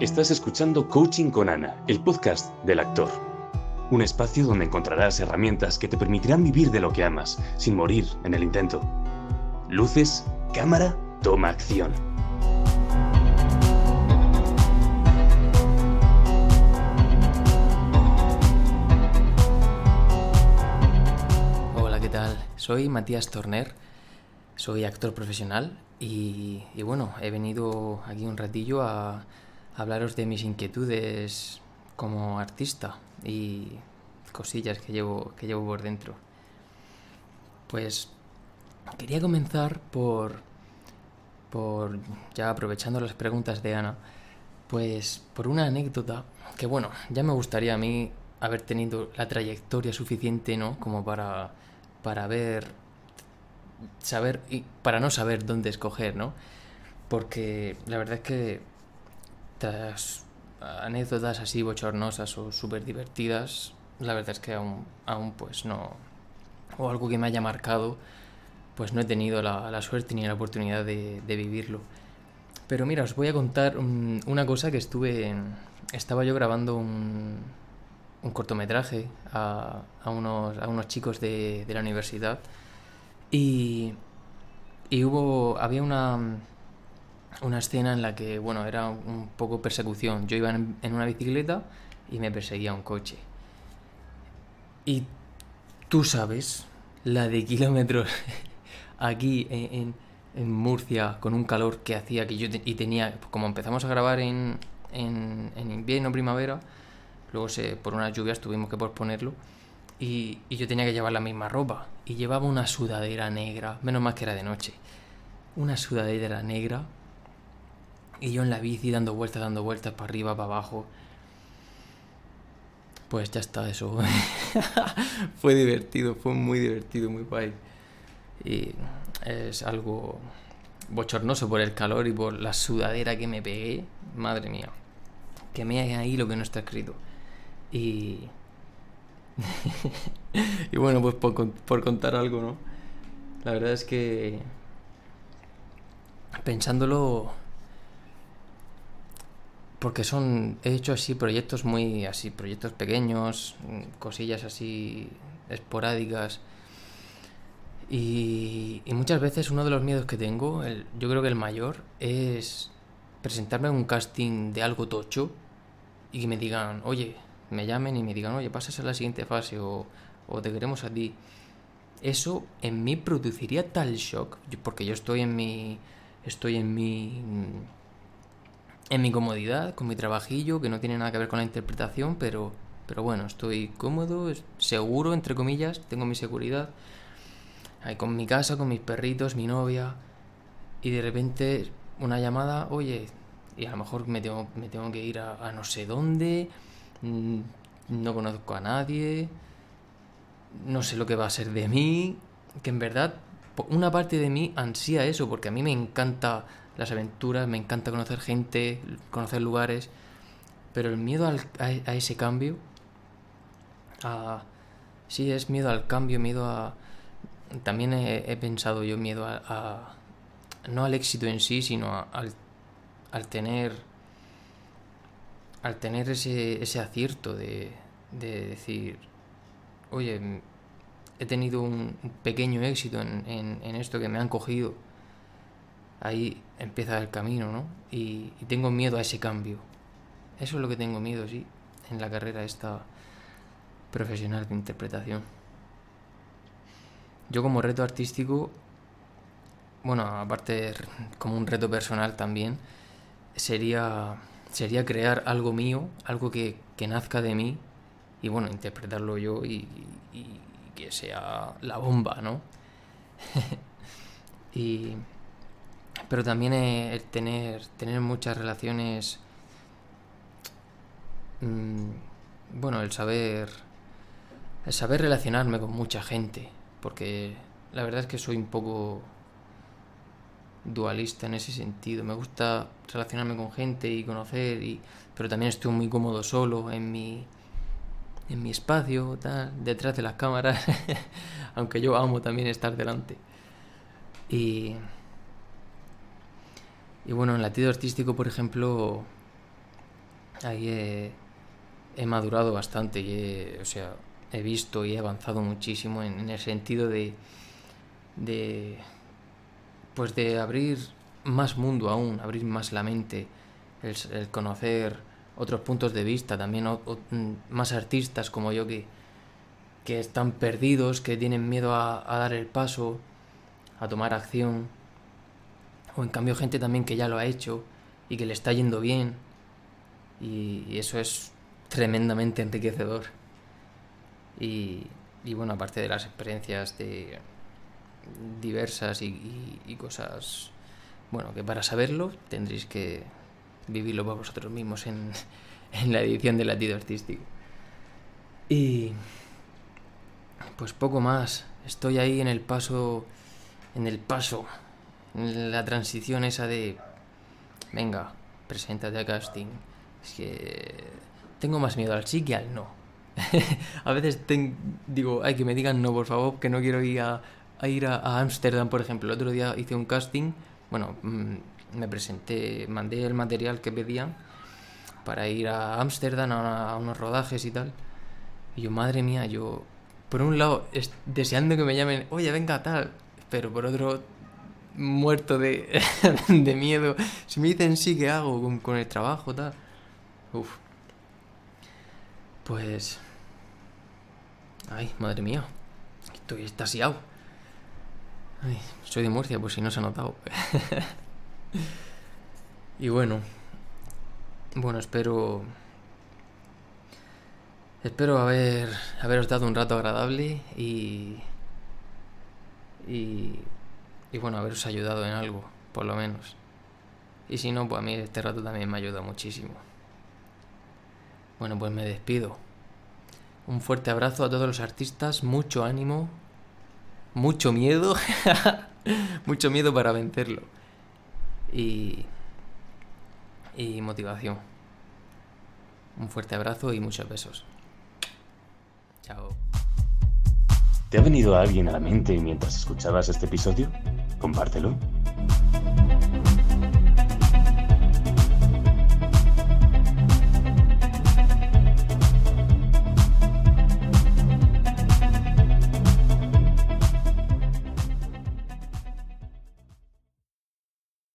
Estás escuchando Coaching con Ana, el podcast del actor. Un espacio donde encontrarás herramientas que te permitirán vivir de lo que amas, sin morir en el intento. Luces, cámara, toma acción. Hola, ¿qué tal? Soy Matías Torner, soy actor profesional y, bueno, he venido aquí un ratillo a hablaros de mis inquietudes como artista y cosillas que llevo, que llevo por dentro. Pues quería comenzar por, por, ya aprovechando las preguntas de Ana, pues por una anécdota que bueno, ya me gustaría a mí haber tenido la trayectoria suficiente, ¿no? Como para, para ver, saber, y para no saber dónde escoger, ¿no? Porque la verdad es que anécdotas así bochornosas o súper divertidas, la verdad es que aún, aún pues no, o algo que me haya marcado, pues no he tenido la, suerte ni la oportunidad de, vivirlo. Pero mira, os voy a contar una cosa que estuve, estaba yo grabando un, un cortometraje a, a, unos, a unos chicos de, de la universidad y, y hubo, había una, una escena en la que, bueno, era un poco persecución. Yo iba en, una bicicleta y me perseguía un coche. Y tú sabes la de kilómetros aquí en, Murcia con un calor que hacía que yo y tenía, como empezamos a grabar en, en, en invierno, primavera, luego se, por unas lluvias tuvimos que posponerlo y, y yo tenía que llevar la misma ropa y llevaba una sudadera negra, menos mal que era de noche, una sudadera negra y yo en la bici dando vueltas, dando vueltas para arriba, para abajo. Pues ya está, eso. fue divertido, fue muy divertido, muy guay. Y es algo bochornoso por el calor y por la sudadera que me pegué. Madre mía. Que me hay ahí lo que no está escrito. Y. y bueno, pues por, por contar algo, ¿no? La verdad es que. Pensándolo porque son, he hecho así proyectos muy, así, proyectos pequeños, cosillas así esporádicas. Y, muchas veces uno de los miedos que tengo, el, yo creo que el mayor, es presentarme en un casting de algo tocho y que me digan, oye, me llamen y me digan, oye, pasas a la siguiente fase o, o te queremos a ti. Eso en mí produciría tal shock, porque yo estoy en mi, estoy en mi en mi comodidad, con mi trabajillo, que no tiene nada que ver con la interpretación, pero, pero bueno, estoy cómodo, seguro, entre comillas, tengo mi seguridad. Ahí con mi casa, con mis perritos, mi novia, y de repente una llamada, oye, y a lo mejor me tengo, me tengo que ir a, no sé dónde, mm, no conozco a nadie, no sé lo que va a ser de mí, que en verdad una parte de mí ansía eso, porque a mí me encanta las aventuras, me encanta conocer gente, conocer lugares, pero el miedo a, ese cambio, a, sí es miedo al cambio, miedo a... También he, pensado yo miedo a, no al éxito en sí, sino al, al tener al tener ese, ese acierto de, de decir, oye, he tenido un pequeño éxito en, en, en esto que me han cogido ahí empieza el camino, ¿no? Y, tengo miedo a ese cambio. Eso es lo que tengo miedo, sí, en la carrera esta profesional de interpretación. Yo como reto artístico, bueno, aparte como un reto personal también, sería, sería crear algo mío, algo que, nazca de mí y bueno, interpretarlo yo y, y que sea la bomba, ¿no? y pero también el tener, tener muchas relaciones, mm, bueno, el saber, el saber relacionarme con mucha gente, porque la verdad es que soy un poco dualista en ese sentido. Me gusta relacionarme con gente y conocer, y, pero también estoy muy cómodo solo en mi, en mi espacio, tal, detrás de las cámaras, aunque yo amo también estar delante. Y y bueno, en latido artístico, por ejemplo, ahí he, madurado bastante y he, o sea, he visto y he avanzado muchísimo en, el sentido de, de, pues de abrir más mundo aún, abrir más la mente, el, conocer otros puntos de vista, también mm, más artistas como yo que, que están perdidos, que tienen miedo a dar el paso, a tomar acción, o en cambio gente también que ya lo ha hecho y que le está yendo bien, y, eso es tremendamente enriquecedor. Y, y, bueno, aparte de las experiencias de diversas y, y, cosas, bueno, que para saberlo tendréis que vivirlo por vosotros mismos en, en la edición del latido artístico. Y pues poco más. Estoy ahí en el paso, en el paso, la transición esa de, venga, preséntate a casting. Es que tengo más miedo al sí que al no. a veces digo, ay, que me digan no, por favor, que no quiero ir a, ir a Ámsterdam, por ejemplo. El otro día hice un casting, bueno, mmm, me presenté, mandé el material que pedían para ir a Ámsterdam a, a, unos rodajes y tal. Y yo, madre mía, yo, por un lado, es, deseando que me llamen, oye, venga, tal, pero por otro, muerto de, de miedo. Si me dicen sí, ¿qué hago con, el trabajo, tal? Uf. Pues... Ay, madre mía. Estoy estasiado. Ay, soy de Murcia, por si no se ha notado. y bueno. Bueno, espero... Espero haber, haberos dado un rato agradable y... Y... Y bueno, haberos ayudado en algo, por lo menos. Y si no, pues a mí este rato también me ayuda muchísimo. Bueno, pues me despido. Un fuerte abrazo a todos los artistas, mucho ánimo, mucho miedo, mucho miedo para vencerlo. Y, y motivación. Un fuerte abrazo y muchos besos. Chao. ¿Te ha venido alguien a la mente mientras escuchabas este episodio? Compártelo.